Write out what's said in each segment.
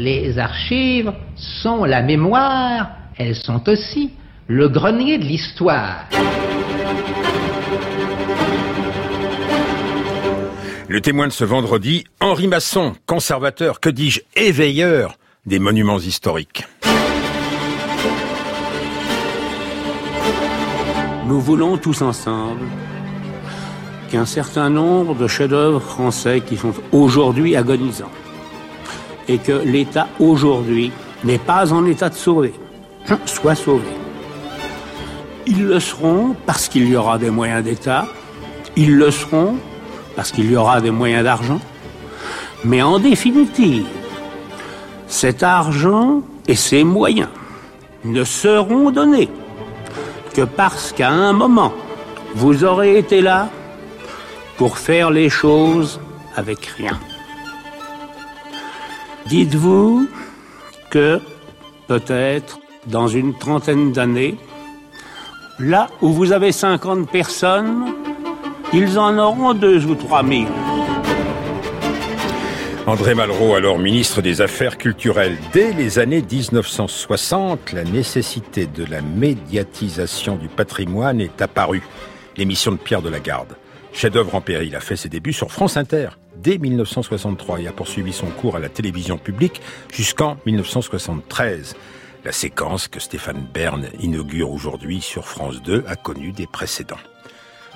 Les archives sont la mémoire, elles sont aussi le grenier de l'histoire. Le témoin de ce vendredi, Henri Masson, conservateur, que dis-je, éveilleur des monuments historiques. Nous voulons tous ensemble qu'un certain nombre de chefs-d'œuvre français qui sont aujourd'hui agonisants et que l'État aujourd'hui n'est pas en état de sauver, soit sauvé. Ils le seront parce qu'il y aura des moyens d'État, ils le seront parce qu'il y aura des moyens d'argent, mais en définitive, cet argent et ces moyens ne seront donnés que parce qu'à un moment, vous aurez été là pour faire les choses avec rien. Dites-vous que peut-être dans une trentaine d'années, là où vous avez 50 personnes, ils en auront deux ou trois mille. André Malraux, alors ministre des Affaires culturelles, dès les années 1960, la nécessité de la médiatisation du patrimoine est apparue. L'émission de Pierre de la chef-d'œuvre en péril, a fait ses débuts sur France Inter dès 1963 et a poursuivi son cours à la télévision publique jusqu'en 1973. La séquence que Stéphane Bern inaugure aujourd'hui sur France 2 a connu des précédents.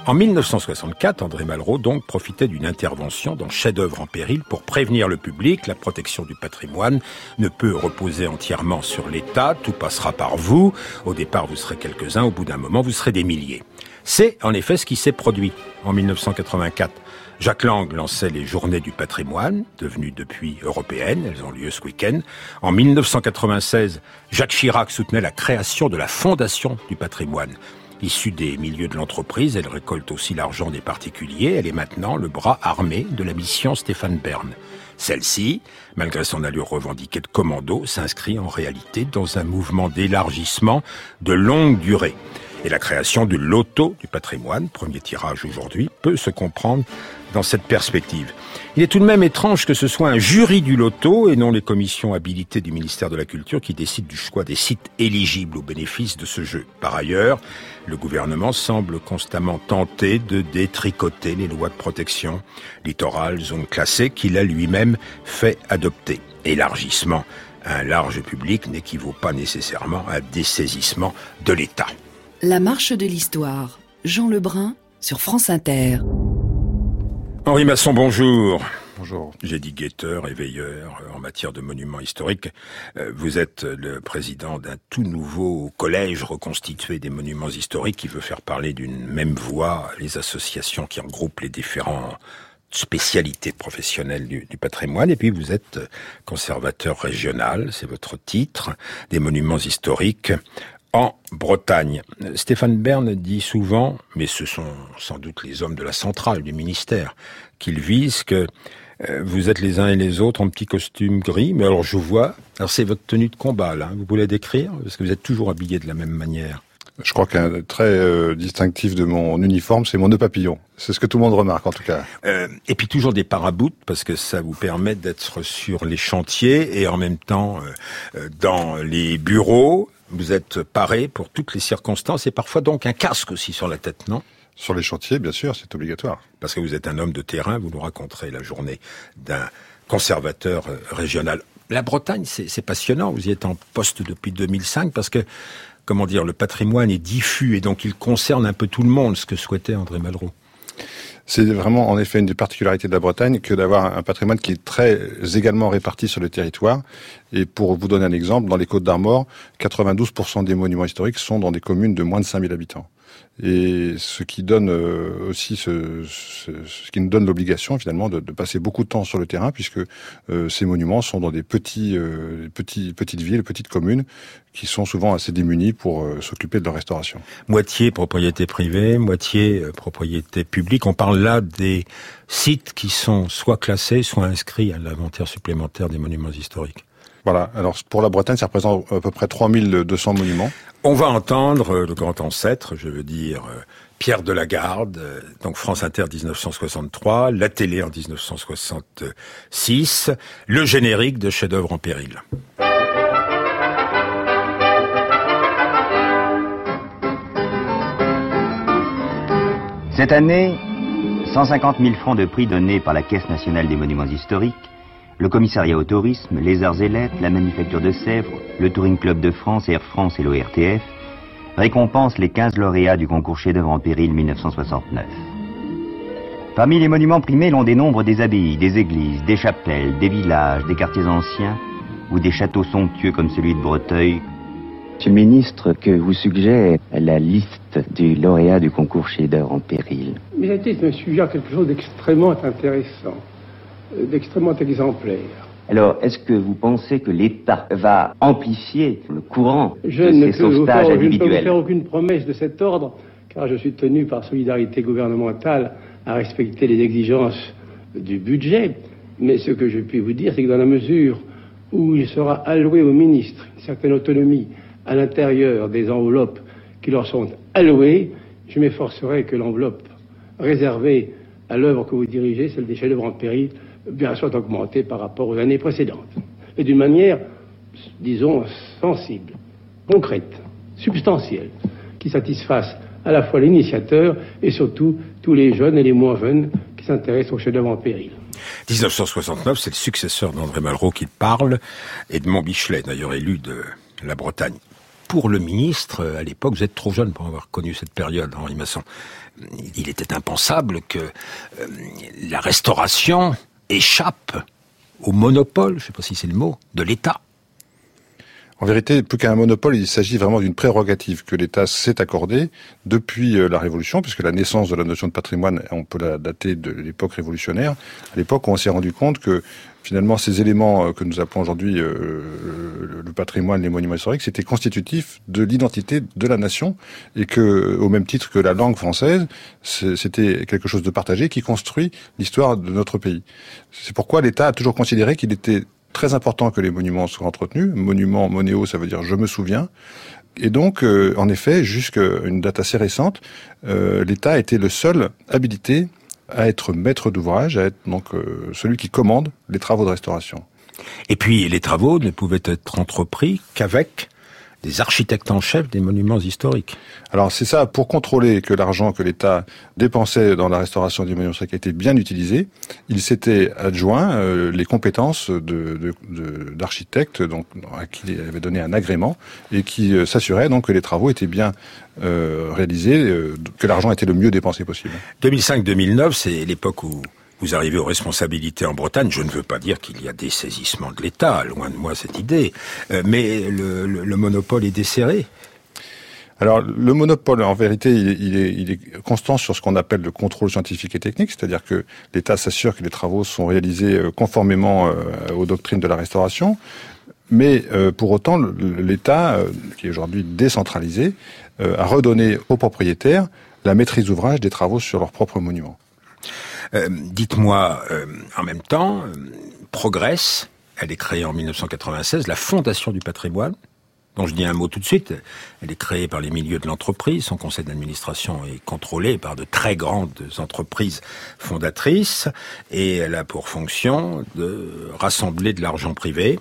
En 1964, André Malraux donc profitait d'une intervention dans Chef-d'œuvre en péril pour prévenir le public. La protection du patrimoine ne peut reposer entièrement sur l'État. Tout passera par vous. Au départ, vous serez quelques-uns. Au bout d'un moment, vous serez des milliers. C'est en effet ce qui s'est produit en 1984. Jacques Lang lançait les Journées du patrimoine, devenues depuis européennes, elles ont lieu ce week-end. En 1996, Jacques Chirac soutenait la création de la Fondation du patrimoine. Issue des milieux de l'entreprise, elle récolte aussi l'argent des particuliers. Elle est maintenant le bras armé de la mission Stéphane Bern. Celle-ci, malgré son allure revendiquée de commando, s'inscrit en réalité dans un mouvement d'élargissement de longue durée. Et la création du loto du patrimoine, premier tirage aujourd'hui, peut se comprendre dans cette perspective. Il est tout de même étrange que ce soit un jury du loto et non les commissions habilitées du ministère de la Culture qui décident du choix des sites éligibles au bénéfice de ce jeu. Par ailleurs, le gouvernement semble constamment tenté de détricoter les lois de protection littorale, zone classée, qu'il a lui-même fait adopter. Élargissement à un large public n'équivaut pas nécessairement à dessaisissement de l'État. La marche de l'histoire. Jean Lebrun sur France Inter. Henri Masson, bonjour. Bonjour. J'ai dit guetteur et veilleur en matière de monuments historiques. Euh, vous êtes le président d'un tout nouveau collège reconstitué des monuments historiques qui veut faire parler d'une même voix les associations qui regroupent les différents spécialités professionnelles du, du, patrimoine. Et puis vous êtes conservateur régional, c'est votre titre, des monuments historiques en Bretagne. Stéphane Bern dit souvent, mais ce sont sans doute les hommes de la centrale du ministère, qu'ils visent que euh, vous êtes les uns et les autres en petit costume gris, mais alors je vois, alors c'est votre tenue de combat là, vous pouvez la décrire? Parce que vous êtes toujours habillé de la même manière. Je crois qu'un trait euh, distinctif de mon uniforme, c'est mon nœud papillon. C'est ce que tout le monde remarque en tout cas. Euh, et puis toujours des paraboutes parce que ça vous permet d'être sur les chantiers et en même temps euh, dans les bureaux. Vous êtes paré pour toutes les circonstances et parfois donc un casque aussi sur la tête, non? Sur les chantiers, bien sûr, c'est obligatoire. Parce que vous êtes un homme de terrain, vous nous raconterez la journée d'un conservateur régional. La Bretagne, c'est passionnant. Vous y êtes en poste depuis 2005 parce que comment dire, le patrimoine est diffus et donc il concerne un peu tout le monde, ce que souhaitait André Malraux. C'est vraiment en effet une des particularités de la Bretagne que d'avoir un patrimoine qui est très également réparti sur le territoire. Et pour vous donner un exemple, dans les Côtes d'Armor, 92% des monuments historiques sont dans des communes de moins de 5000 habitants et ce qui donne euh, aussi ce, ce, ce, qui nous donne l'obligation finalement de, de, passer beaucoup de temps sur le terrain puisque euh, ces monuments sont dans des petits, euh, petits petites villes, petites communes qui sont souvent assez démunies pour euh, s'occuper de leur restauration. Moitié propriété privée, moitié euh, propriété publique. On parle là des sites qui sont soit classés, soit inscrits à l'inventaire supplémentaire des monuments historiques. Voilà, alors pour la Bretagne, ça représente à peu près 3200 monuments. On va entendre le grand ancêtre, je veux dire Pierre de la Garde, donc France Inter 1963, la télé en 1966, le générique de chef-d'œuvre en péril. Cette année, 150 000 francs de prix donnés par la Caisse nationale des monuments historiques, le commissariat au tourisme, les arts et lettres, la manufacture de Sèvres, le Touring Club de France, Air France et l'ORTF récompensent les 15 lauréats du concours chef-d'œuvre en péril 1969. Parmi les monuments primés, l'on dénombre des abbayes, des églises, des chapelles, des villages, des quartiers anciens ou des châteaux somptueux comme celui de Breteuil. Monsieur le ministre, que vous suggère la liste du lauréat du concours chef-d'œuvre en péril? Mais me suggère quelque chose d'extrêmement intéressant, d'extrêmement exemplaire. Alors, est-ce que vous pensez que l'État va amplifier le courant je de ces sauvetages faire, individuels Je ne peux vous faire aucune promesse de cet ordre, car je suis tenu par solidarité gouvernementale à respecter les exigences du budget. Mais ce que je puis vous dire, c'est que dans la mesure où il sera alloué aux ministres une certaine autonomie à l'intérieur des enveloppes qui leur sont allouées, je m'efforcerai que l'enveloppe réservée à l'œuvre que vous dirigez, celle des chefs-d'œuvre en péril, bien soit augmenté par rapport aux années précédentes. Et d'une manière, disons, sensible, concrète, substantielle, qui satisfasse à la fois l'initiateur et surtout tous les jeunes et les moins jeunes qui s'intéressent au chef-d'œuvre en péril. 1969, c'est le successeur d'André Malraux qui parle, et de d'ailleurs élu de la Bretagne. Pour le ministre, à l'époque, vous êtes trop jeune pour avoir connu cette période, Henri Masson. Il était impensable que euh, la restauration échappe au monopole, je ne sais pas si c'est le mot, de l'État. En vérité, plus qu'un monopole, il s'agit vraiment d'une prérogative que l'État s'est accordée depuis euh, la Révolution, puisque la naissance de la notion de patrimoine, on peut la dater de l'époque révolutionnaire. À l'époque, on s'est rendu compte que finalement, ces éléments euh, que nous appelons aujourd'hui euh, le patrimoine, les monuments historiques, c'était constitutif de l'identité de la nation et que, au même titre que la langue française, c'était quelque chose de partagé qui construit l'histoire de notre pays. C'est pourquoi l'État a toujours considéré qu'il était très important que les monuments soient entretenus. Monument, monéo, ça veut dire je me souviens. Et donc, euh, en effet, jusqu'à une date assez récente, l'État était le seul habilité à être maître d'ouvrage, à être donc euh, celui qui commande les travaux de restauration. Et puis les travaux ne pouvaient être entrepris qu'avec des architectes en chef des monuments historiques. Alors c'est ça, pour contrôler que l'argent que l'État dépensait dans la restauration des monuments historiques était bien utilisé, il s'était adjoint euh, les compétences d'architectes de, donc à qui il avait donné un agrément et qui euh, s'assurait donc que les travaux étaient bien euh, réalisés, que l'argent était le mieux dépensé possible. 2005-2009, c'est l'époque où vous arrivez aux responsabilités en Bretagne. Je ne veux pas dire qu'il y a des saisissements de l'État, loin de moi cette idée, euh, mais le, monopole est desserré. Alors le monopole, en vérité, il est, il est, constant sur ce qu'on appelle le contrôle scientifique et technique, c'est-à-dire que l'État s'assure que les travaux sont réalisés euh, conformément euh, aux doctrines de la restauration, mais pour autant, l'État, qui est aujourd'hui décentralisé, a redonné aux propriétaires la maîtrise d'ouvrage des travaux sur leurs propres monuments. Euh, dites-moi, euh, en même temps, euh, progresse, elle est créée en 1996, la Fondation du patrimoine, dont je dis un mot tout de suite. Elle est créée par les milieux de l'entreprise. Son conseil d'administration est contrôlé par de très grandes entreprises fondatrices et elle a pour fonction de rassembler de l'argent privé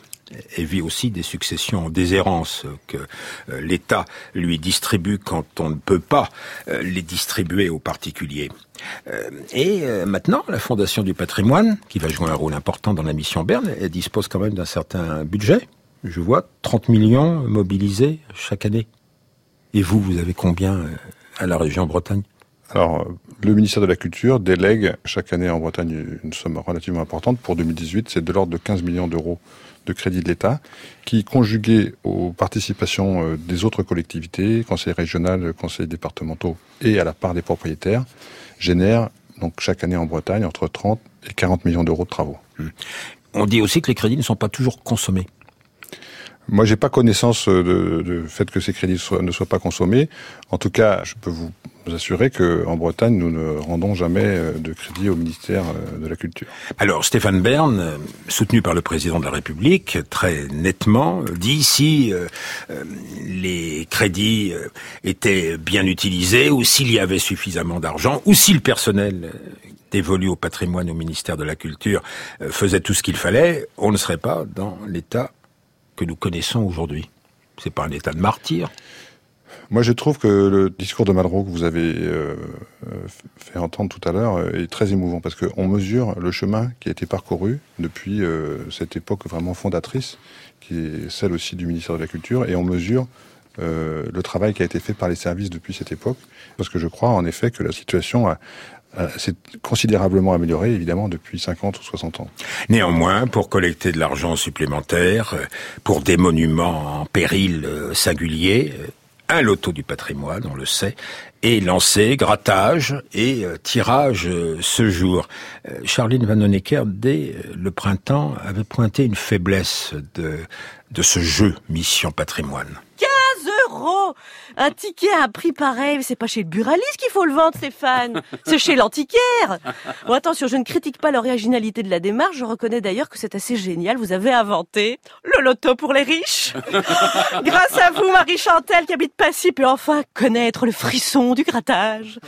et vit aussi des successions en déshérence que l'État lui distribue quand on ne peut pas les distribuer aux particuliers. Euh, et euh, maintenant, la Fondation du patrimoine, qui va jouer un rôle important dans la mission Berne, elle dispose quand même d'un certain budget. Je vois 30 millions mobilisés chaque année. Et vous, vous avez combien euh, à la région Bretagne? Alors, le ministère de la Culture délègue chaque année en Bretagne une somme relativement importante. Pour 2018, c'est de l'ordre de 15 millions d'euros de crédit de l'État, qui, conjugué aux participations des autres collectivités, conseils régionaux, conseils départementaux et à la part des propriétaires, génère donc chaque année en Bretagne entre 30 et 40 millions d'euros de travaux. On dit aussi que les crédits ne sont pas toujours consommés. Moi, j'ai pas connaissance de, de fait que ces crédits ne soient pas consommés. En tout cas, je peux vous vous assurer qu'en Bretagne, nous ne rendons jamais euh, de crédit au ministère euh, de la Culture. Alors, Stéphane Bern, euh, soutenu par le président de la République, très nettement, dit si les crédits étaient bien utilisés, ou s'il y avait suffisamment d'argent, ou si le personnel dévolu au patrimoine au ministère de la Culture faisait tout ce qu'il fallait, on ne serait pas dans l'état que nous connaissons aujourd'hui. C'est pas un état de martyr. Moi, je trouve que le discours de Malraux que vous avez euh, fait entendre tout à l'heure euh, est très émouvant parce qu'on mesure le chemin qui a été parcouru depuis euh, cette époque vraiment fondatrice, qui est celle aussi du ministère de la Culture, et on mesure le travail qui a été fait par les services depuis cette époque, parce que je crois en effet que la situation s'est considérablement améliorée, évidemment, depuis 50 ou 60 ans. Néanmoins, pour collecter de l'argent supplémentaire, pour des monuments en péril singulier, un loto du patrimoine, on le sait, est lancé, grattage et euh, tirage euh, ce jour. Euh, Charline Van Honecker, dès le printemps, avait pointé une faiblesse de, de ce jeu Mission Patrimoine. 15 euros un ticket à un prix pareil, c'est pas chez le buraliste qu'il faut le vendre, Stéphane. C'est chez l'antiquaire. Bon, attention, je ne critique pas l'originalité de la démarche. Je reconnais d'ailleurs que c'est assez génial. Vous avez inventé le loto pour les riches. Grâce à vous, Marie Chantel, qui habite Passy, peut enfin connaître le frisson du grattage.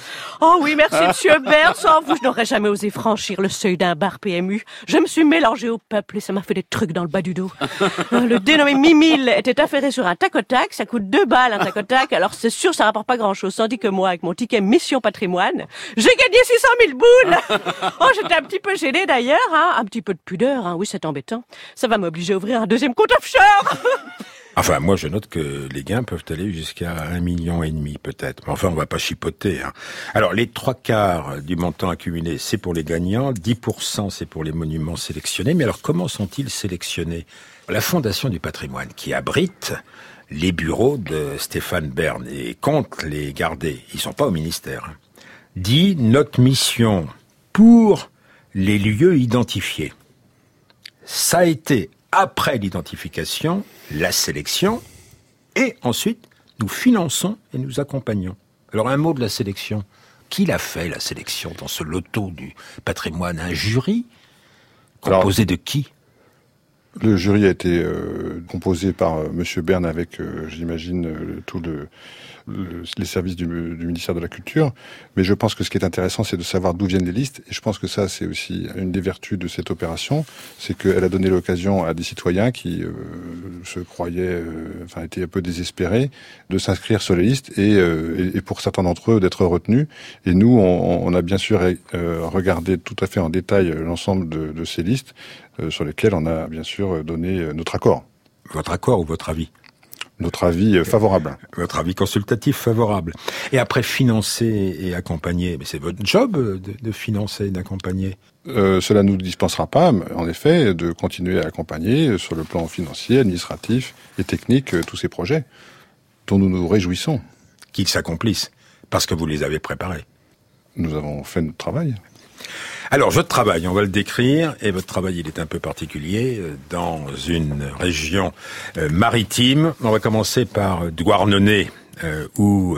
Oh oui, merci, monsieur Bert. Sans vous, je n'aurais jamais osé franchir le seuil d'un bar PMU. Je me suis mélangé au peuple et ça m'a fait des trucs dans le bas du dos. Le dénommé Mimile était affairé sur un tac tac. Ça coûte deux balles un tac tac alors c'est sûr, ça rapporte pas grand-chose. Tandis que moi, avec mon ticket Mission Patrimoine, j'ai gagné 600 000 boules. oh, j'étais un petit peu gênée d'ailleurs, hein. un petit peu de pudeur. Hein. Oui, c'est embêtant. Ça va m'obliger à ouvrir un deuxième compte offshore. Enfin, moi, je note que les gains peuvent aller jusqu'à un million et demi, peut-être. Mais enfin, on va pas chipoter. Hein. Alors, les trois quarts du montant accumulé, c'est pour les gagnants. 10%, c'est pour les monuments sélectionnés. Mais alors, comment sont-ils sélectionnés? La Fondation du patrimoine, qui abrite les bureaux de Stéphane Bern et compte les garder, ils sont pas au ministère, hein. dit notre mission pour les lieux identifiés. Ça a été après l'identification, la sélection, et ensuite nous finançons et nous accompagnons. Alors un mot de la sélection. Qui l'a fait la sélection dans ce loto du patrimoine Un jury? Composé de qui? Le jury a été euh, composé par euh, Monsieur Bern avec, euh, j'imagine, tout le, les services du, du, ministère de la Culture. Mais je pense que ce qui est intéressant, c'est de savoir d'où viennent les listes. Et je pense que ça, c'est aussi une des vertus de cette opération, c'est qu'elle a donné l'occasion à des citoyens qui se croyaient, enfin, étaient un peu désespérés, de s'inscrire sur les listes et, et, pour certains d'entre eux d'être retenus. Et nous, on, on a bien sûr regardé tout à fait en détail l'ensemble de, de ces listes euh, sur lesquels on a bien sûr donné euh, notre accord. Votre accord ou votre avis? Notre avis euh, favorable. Votre avis consultatif favorable. Et après, financer et accompagner, mais c'est votre job de, financer et d'accompagner euh, Cela ne nous dispensera pas, en effet, de continuer à accompagner sur le plan financier, administratif et technique tous ces projets dont nous nous réjouissons. Qu'ils s'accomplissent, parce que vous les avez préparés. Nous avons fait notre travail. Alors, votre travail, on va le décrire, et votre travail, il est un peu particulier, euh, dans une région euh, maritime. On va commencer par Douarnenez, euh, où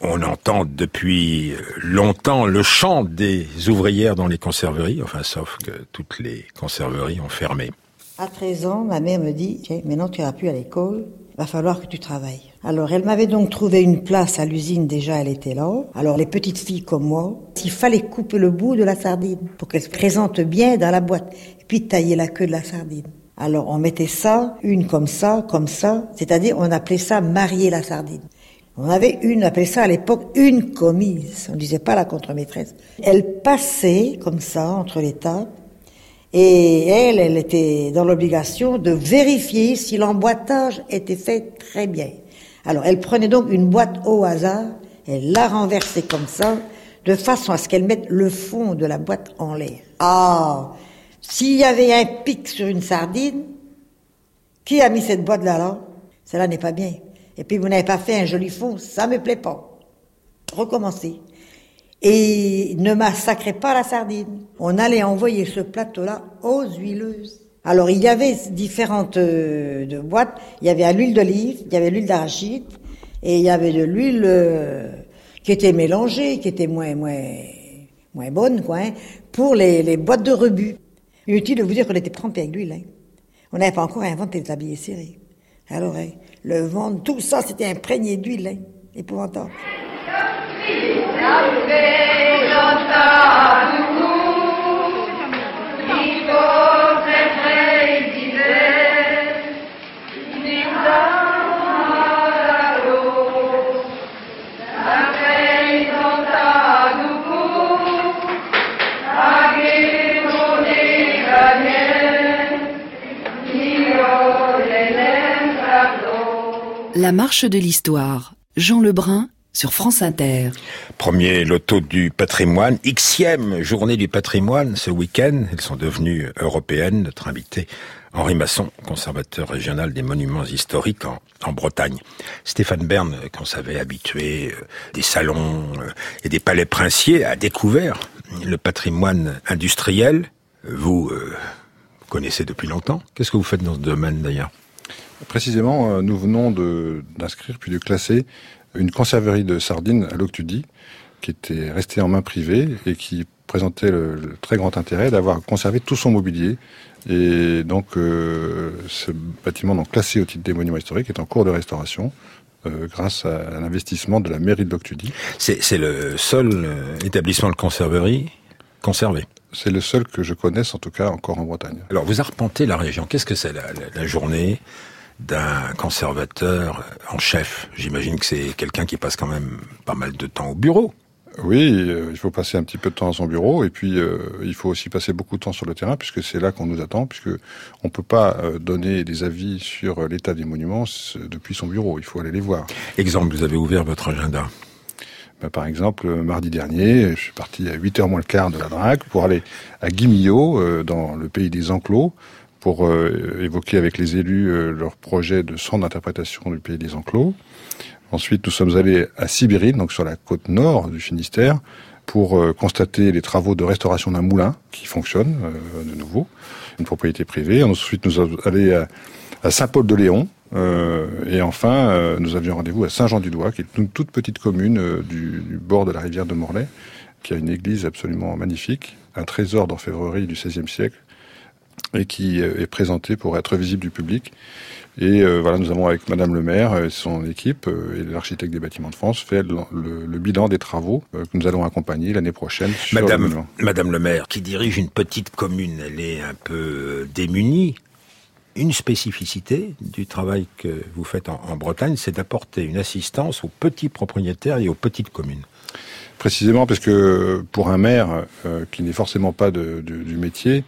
on entend depuis longtemps le chant des ouvrières dans les conserveries, enfin, sauf que toutes les conserveries ont fermé. À 13 ans, ma mère me dit, maintenant tu n'iras plus à l'école, va falloir que tu travailles. Alors elle m'avait donc trouvé une place à l'usine, déjà elle était là. Alors les petites filles comme moi, il fallait couper le bout de la sardine pour qu'elle se présente bien dans la boîte, puis tailler la queue de la sardine. Alors on mettait ça, une comme ça, comme ça, c'est-à-dire on appelait ça marier la sardine. On avait une, on appelait ça à l'époque une commise, on disait pas la contre-maîtresse. Elle passait comme ça entre les tables, et elle, elle était dans l'obligation de vérifier si l'emboîtage était fait très bien. Alors, elle prenait donc une boîte au hasard, elle la renversait comme ça, de façon à ce qu'elle mette le fond de la boîte en l'air. Ah, s'il y avait un pic sur une sardine, qui a mis cette boîte-là là Cela n'est pas bien. Et puis vous n'avez pas fait un joli fond, ça me plaît pas. Recommencez et ne massacrez pas la sardine. On allait envoyer ce plateau-là aux huileuses. Alors il y avait différentes euh, de boîtes. Il y avait l'huile d'olive, il y avait l'huile d'arachide et il y avait de l'huile euh, qui était mélangée, qui était moins moins moins bonne quoi, hein, pour les, les boîtes de rebut. Inutile de vous dire qu'on était trempé avec l'huile. Hein. On n'avait pas encore inventé les tabliers serrés. Alors hein, le ventre, tout ça c'était imprégné d'huile, hein, épouvantable. La marche de l'histoire. Jean Lebrun sur France Inter. Premier loto du patrimoine, Xème journée du patrimoine ce week-end. Elles sont devenues européennes. Notre invité, Henri Masson, conservateur régional des monuments historiques en, Bretagne. Stéphane Bern, qu'on savait habitué euh, des salons euh, et des palais princiers, a découvert le patrimoine industriel. Vous euh, connaissez depuis longtemps. Qu'est-ce que vous faites dans ce domaine d'ailleurs? Précisément, nous venons d'inscrire puis de classer une conserverie de sardines à l'Octudie, qui était restée en main privée et qui présentait le, très grand intérêt d'avoir conservé tout son mobilier. Et donc, euh, ce bâtiment, donc classé au titre des monuments historiques, est en cours de restauration. Euh, grâce à l'investissement de la mairie de l'Octudie. C'est le seul euh, établissement de conserverie conservé c'est le seul que je connaisse, en tout cas, encore en Bretagne. Alors, vous arpentez la région. Qu'est-ce que c'est la, la, journée? D'un conservateur en chef. J'imagine que c'est quelqu'un qui passe quand même pas mal de temps au bureau. Oui, euh, il faut passer un petit peu de temps à son bureau et puis euh, il faut aussi passer beaucoup de temps sur le terrain puisque c'est là qu'on nous attend puisque on peut pas euh, donner des avis sur l'état des monuments depuis son bureau. Il faut aller les voir. Exemple, vous avez ouvert votre agenda. Ben, par exemple, mardi dernier, je suis parti à 8h moins le quart de la drague pour aller à Guimillot, dans le pays des enclos, pour euh, évoquer avec les élus euh, leur projet de centre d'interprétation du pays des enclos. Ensuite, nous sommes allés à Sibérine, donc sur la côte nord du Finistère, pour euh, constater les travaux de restauration d'un moulin qui fonctionne de nouveau, une propriété privée. Ensuite, nous sommes allés à, Saint-Paul-de-Léon, et enfin, nous avions rendez-vous à Saint-Jean-du-Doigt, qui est une toute petite commune du, du, bord de la rivière de Morlaix, qui a une église absolument magnifique, un trésor d'orfèvrerie du XVIe siècle, et qui euh, est présenté pour être visible du public. Et euh, voilà, nous avons avec Madame le maire et son équipe euh, et l'architecte des bâtiments de France fait le, bilan des travaux que nous allons accompagner l'année prochaine. Sur Madame, le Madame le maire, qui dirige une petite commune, elle est un peu démunie. Une spécificité du travail que vous faites en, Bretagne, c'est d'apporter une assistance aux petits propriétaires et aux petites communes. Précisément parce que pour un maire qui n'est forcément pas de, du métier,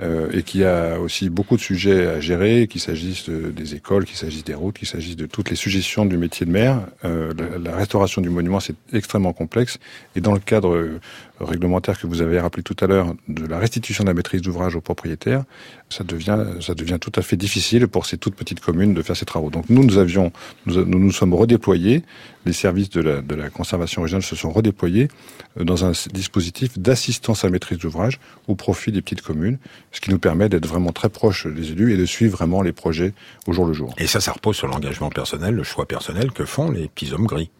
euh, et qui a aussi beaucoup de sujets à gérer, qu'il s'agisse des écoles, qu'il s'agisse des routes, qu'il s'agisse de toutes les suggestions du métier de maire. Euh, la, restauration du monument, c'est extrêmement complexe. Et dans le cadre euh, réglementaire que vous avez rappelé tout à l'heure de la restitution de la maîtrise d'ouvrage aux propriétaires, ça devient, ça devient tout à fait difficile pour ces toutes petites communes de faire ces travaux. Donc nous, nous avions, nous nous, nous sommes redéployés, les services de la, conservation régionale se sont redéployés dans un dispositif d'assistance à maîtrise d'ouvrage au profit des petites communes ce qui nous permet d'être vraiment très proche des élus et de suivre vraiment les projets au jour le jour. Et ça, ça repose sur l'engagement personnel, le choix personnel que font les petits hommes gris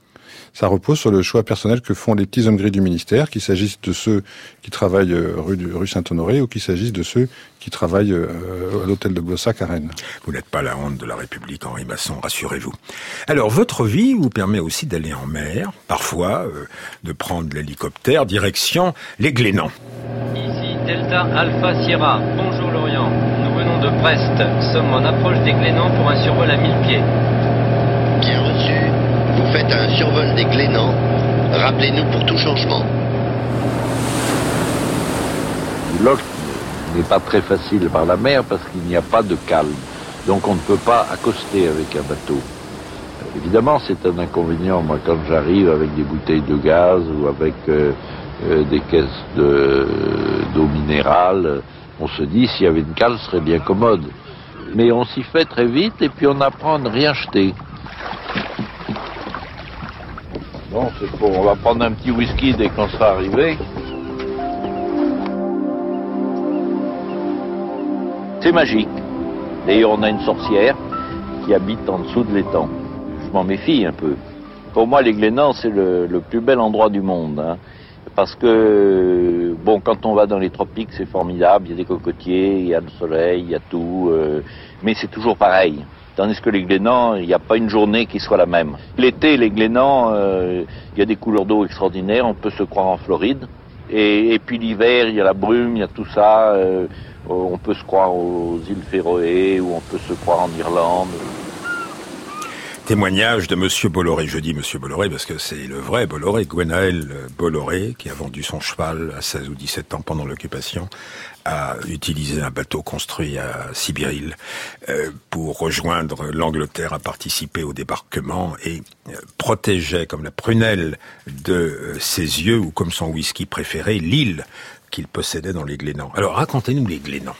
ça repose sur le choix personnel que font les petits hommes gris du ministère, qu'il s'agisse de ceux qui travaillent euh, rue, rue Saint-Honoré ou qu'il s'agisse de ceux qui travaillent euh, à l'hôtel de Glossac à Rennes. Vous n'êtes pas la honte de la République, Henri Masson, rassurez-vous. Alors, votre vie vous permet aussi d'aller en mer, parfois euh, de prendre l'hélicoptère direction les Glénans. Ici Delta Alpha Sierra, bonjour Lorient. Nous venons de Brest, sommes en approche des Glénans pour un survol à 1000 pieds. Reçu faites un survol des Glénans, rappelez-nous pour tout changement. L'Oc n'est pas très facile par la mer parce qu'il n'y a pas de calme. Donc on ne peut pas accoster avec un bateau. Évidemment, c'est un inconvénient. Moi, quand j'arrive avec des bouteilles de gaz ou avec euh, euh, des caisses d'eau minérale, on se dit s'il y avait une cale, ce serait bien commode. Mais on s'y fait très vite et puis on apprend à ne rien jeter. Pour, on va prendre un petit whisky dès qu'on sera arrivé. C'est magique. D'ailleurs, on a une sorcière qui habite en dessous de l'étang. Je m'en méfie un peu. Pour moi, les Glénans, c'est le, le, plus bel endroit du monde. Hein. Parce que, bon, quand on va dans les tropiques, c'est formidable. Il y a des cocotiers, il y a le soleil, il y a tout. Euh, mais c'est toujours pareil. Tandis que les Glénans, il n'y a pas une journée qui soit la même. L'été, les Glénans, euh, il y a des couleurs d'eau extraordinaires. On peut se croire en Floride. Et, puis l'hiver, il y a la brume, il y a tout ça. Euh, on peut se croire aux îles Féroé ou on peut se croire en Irlande. Témoignage de Monsieur Bolloré. Je dis Monsieur Bolloré parce que c'est le vrai Bolloré, Gwenaël Bolloré, qui a vendu son cheval à 16 ou 17 ans pendant l'occupation, a utilisé un bateau construit à Sibiril euh, pour rejoindre l'Angleterre, a participé au débarquement et euh, protégeait comme la prunelle de euh, ses yeux ou comme son whisky préféré l'île qu'il possédait dans les Glénans. Alors racontez-nous les Glénans.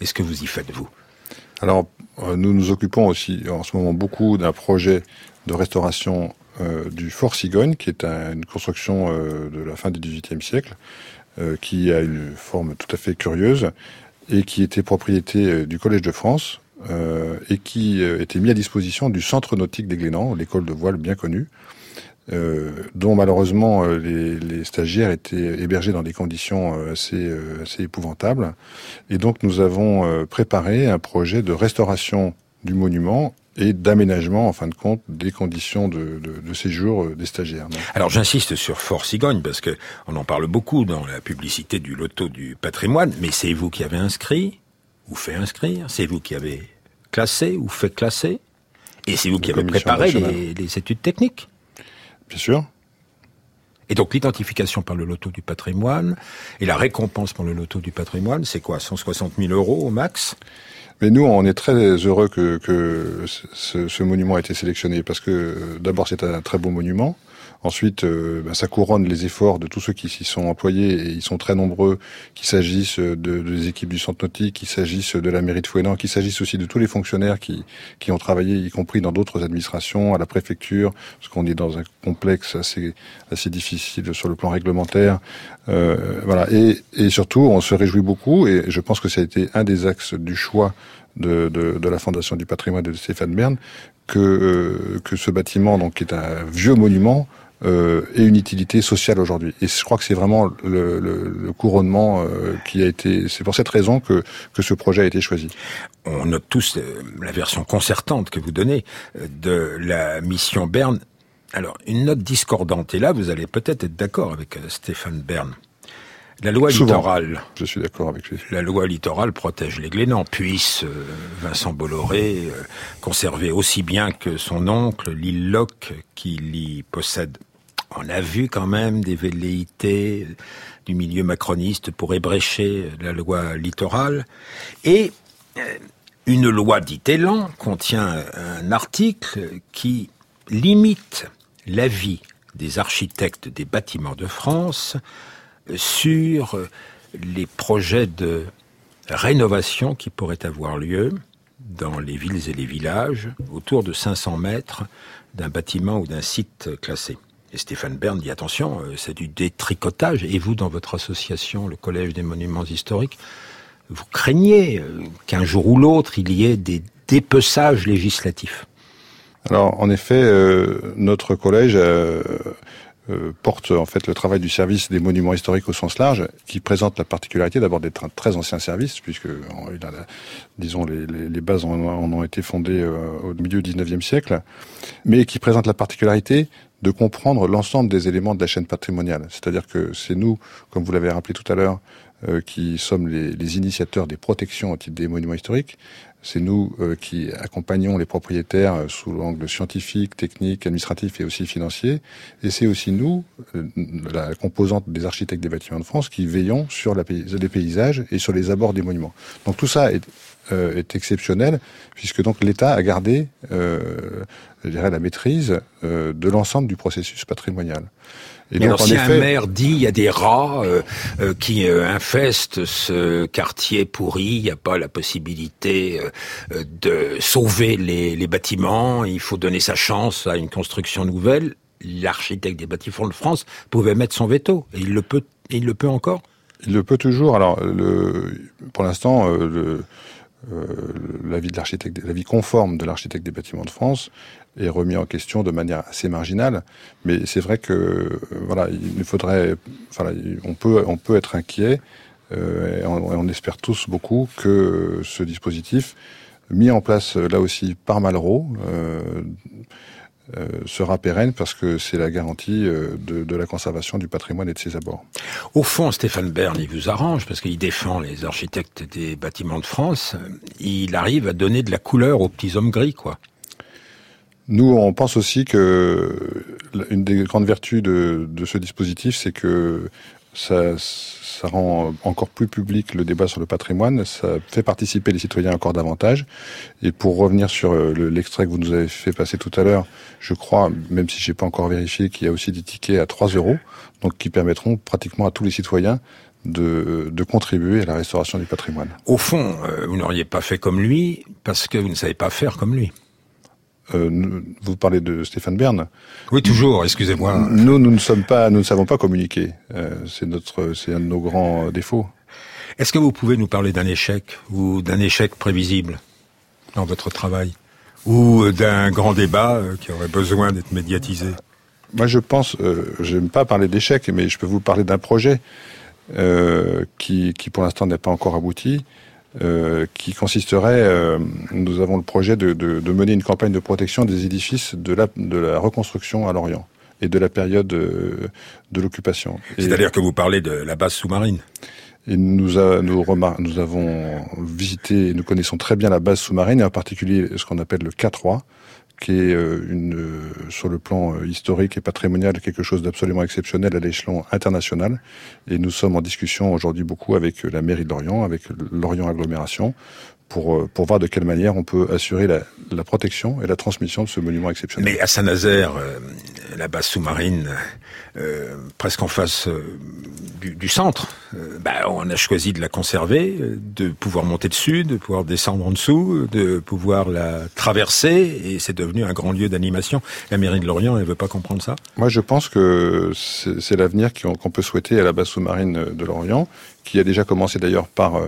Est-ce que vous y faites vous? Alors, euh, nous nous occupons aussi en ce moment beaucoup d'un projet de restauration euh, du Fort Cigogne, qui est un, une construction euh, de la fin du XVIIIe siècle, qui a une forme tout à fait curieuse et qui était propriété du Collège de France et qui était mis à disposition du Centre nautique des Glénans, l'école de voile bien connue, dont malheureusement euh, les, les, stagiaires étaient hébergés dans des conditions euh, assez, assez épouvantables. Et donc nous avons préparé un projet de restauration du monument et d'aménagement, en fin de compte, des conditions de, de, de séjour des stagiaires. Alors j'insiste sur Fort Cigogne, parce que on en parle beaucoup dans la publicité du loto du patrimoine, mais c'est vous qui avez inscrit, ou fait inscrire, c'est vous qui avez classé, ou fait classer, et c'est vous qui avez préparé les, les études techniques. Bien sûr. Et donc l'identification par le loto du patrimoine et la récompense pour le loto du patrimoine, c'est quoi? 160 000 euros au max? Mais nous, on est très heureux que, que ce, ce, monument ait été sélectionné parce que d'abord c'est un très beau monument. Ensuite, euh, ben, ça couronne les efforts de tous ceux qui s'y sont employés, et ils sont très nombreux, qu'il s'agisse de, de, des équipes du Centre Nautique, qu'il s'agisse de la mairie de Fouenan, qu'il s'agisse aussi de tous les fonctionnaires qui, qui ont travaillé, y compris dans d'autres administrations, à la préfecture, parce qu'on est dans un complexe assez, assez difficile sur le plan réglementaire. Euh, voilà. Et, et surtout, on se réjouit beaucoup, et je pense que ça a été un des axes du choix de, de, de, la Fondation du patrimoine de Stéphane Bern, que, euh, que ce bâtiment, donc, qui est un vieux monument, euh, et une utilité sociale aujourd'hui. Et je crois que c'est vraiment le, couronnement euh, qui a été. C'est pour cette raison que que ce projet a été choisi. On note tous euh, la version concertante que vous donnez de la mission Berne. Alors une note discordante. Et là, vous allez peut-être être, d'accord avec Stéphane Bern. La loi Souvent, littorale. Je suis d'accord avec lui. La loi littorale protège les Glénans. Puisse euh, Vincent Bolloré euh, conserver aussi bien que son oncle l'île Locke qui l'y possède. On a vu quand même des velléités du milieu macroniste pour ébrécher la loi littorale. Et euh, une loi dite Élan contient un article qui limite l'avis des architectes des bâtiments de France sur les projets de rénovation qui pourraient avoir lieu dans les villes et les villages autour de 500 mètres d'un bâtiment ou d'un site classé. Et Stéphane Bern dit attention, c'est du détricotage. Et vous, dans votre association, le Collège des monuments historiques, vous craignez qu'un jour ou l'autre, il y ait des dépeçages législatifs? Alors, en effet, euh, notre collège euh, euh, porte en fait le travail du service des monuments historiques au sens large, qui présente la particularité d'abord d'être un très ancien service, puisque disons les, bases en, en, ont été fondées euh, au milieu du 19e siècle, mais qui présente la particularité de comprendre l'ensemble des éléments de la chaîne patrimoniale. C'est-à-dire que c'est nous, comme vous l'avez rappelé tout à l'heure, euh, qui sommes les, les, initiateurs des protections au titre des monuments historiques. C'est nous euh, qui accompagnons les propriétaires euh, sous l'angle scientifique, technique, administratif et aussi financier. Et c'est aussi nous, euh, la composante des architectes des bâtiments de France, qui veillons sur la, les paysages et sur les abords des monuments. Donc tout ça est, euh, est exceptionnel, puisque donc l'État a gardé, je dirais, la maîtrise de l'ensemble du processus patrimonial. Et Mais donc, alors, si effet... un maire dit il y a des rats euh, euh, qui euh, infestent ce quartier pourri, il n'y a pas la possibilité euh, de sauver les, les, bâtiments, il faut donner sa chance à une construction nouvelle, l'architecte des bâtiments de France pouvait mettre son veto. Et il le peut, il le peut encore? Il le peut toujours. Alors, le, pour l'instant, le, euh, l'avis de l'architecte, l'avis conforme de l'architecte des bâtiments de France est remis en question de manière assez marginale. Mais c'est vrai que euh, voilà, il faudrait, voilà, on peut, on peut être inquiet. Euh, et on, on, espère tous beaucoup que ce dispositif, mis en place là aussi par Malraux, euh, euh, sera pérenne parce que c'est la garantie euh, de, de, la conservation du patrimoine et de ses abords. Au fond, Stéphane Bern, il vous arrange parce qu'il défend les architectes des bâtiments de France. Il arrive à donner de la couleur aux petits hommes gris, quoi. Nous, on pense aussi que une des grandes vertus de, de ce dispositif, c'est que ça, ça rend encore plus public le débat sur le patrimoine, ça fait participer les citoyens encore davantage. Et pour revenir sur euh, l'extrait que vous nous avez fait passer tout à l'heure, je crois, même si j'ai pas encore vérifié, qu'il y a aussi des tickets à 3 euros, donc qui permettront pratiquement à tous les citoyens de, de, contribuer à la restauration du patrimoine. Au fond, euh, vous n'auriez pas fait comme lui parce que vous ne savez pas faire comme lui. Euh, vous parlez de Stéphane Bern. Oui, toujours. Excusez-moi. Nous, nous ne sommes pas, nous ne savons pas communiquer. Euh, c'est notre, c'est un de nos grands défauts. Est-ce que vous pouvez nous parler d'un échec ou d'un échec prévisible dans votre travail ou d'un grand débat euh, qui aurait besoin d'être médiatisé? Moi, je pense, euh, je n'aime pas parler d'échec, mais je peux vous parler d'un projet euh, qui, qui, pour l'instant, n'est pas encore abouti. Euh, qui consisterait, euh, nous avons le projet de, de, de, mener une campagne de protection des édifices de la, de la reconstruction à Lorient et de la période de, de l'occupation. C'est-à-dire que vous parlez de la base sous-marine et nous, a, nous, nous avons visité, nous connaissons très bien la base sous-marine, et en particulier ce qu'on appelle le K3, qui est une, sur le plan historique et patrimonial quelque chose d'absolument exceptionnel à l'échelon international. Et nous sommes en discussion aujourd'hui beaucoup avec la mairie de Lorient, avec Lorient Agglomération, pour, pour voir de quelle manière on peut assurer la, la protection et la transmission de ce monument exceptionnel. Mais à Saint-Nazaire, euh, la base sous-marine, euh, presque en face euh, du, du, centre, bah, on a choisi de la conserver, de pouvoir monter dessus, de pouvoir descendre en dessous, de pouvoir la traverser, et c'est devenu un grand lieu d'animation. La mairie de Lorient, elle veut pas comprendre ça Moi, je pense que c'est l'avenir qu'on peut souhaiter à la base sous-marine de Lorient, qui a déjà commencé d'ailleurs par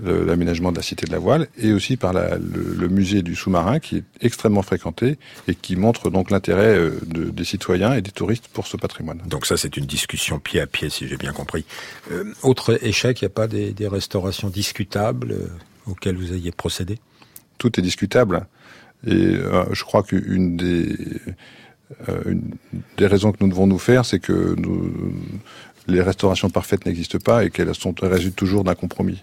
l'aménagement de la Cité de la Voile et aussi par la, le, le, musée du sous-marin qui est extrêmement fréquenté et qui montre donc l'intérêt de, des citoyens et des touristes pour ce patrimoine. Donc ça c'est une discussion pied à pied si j'ai bien compris. Euh, autre échec, il n'y a pas des, des restaurations discutables euh, auxquelles vous ayez procédé? Tout est discutable et euh, je crois qu'une des, une des raisons que nous devons nous faire, c'est que nous, les restaurations parfaites n'existent pas et qu'elles sont résultent toujours d'un compromis.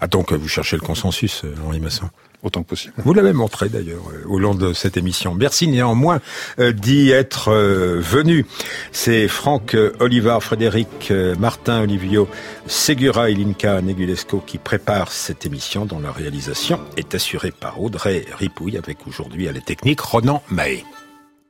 Ah donc vous cherchez le consensus, Henri Masson Autant que possible. Vous l'avez montré d'ailleurs au long de cette émission. Merci néanmoins d'y être venu. C'est Franck Olivar, Frédéric Martin, Olivio Segura et Linka Negulesco qui préparent cette émission dont la réalisation est assurée par Audrey Ripouille avec aujourd'hui à la technique Ronan Mahé.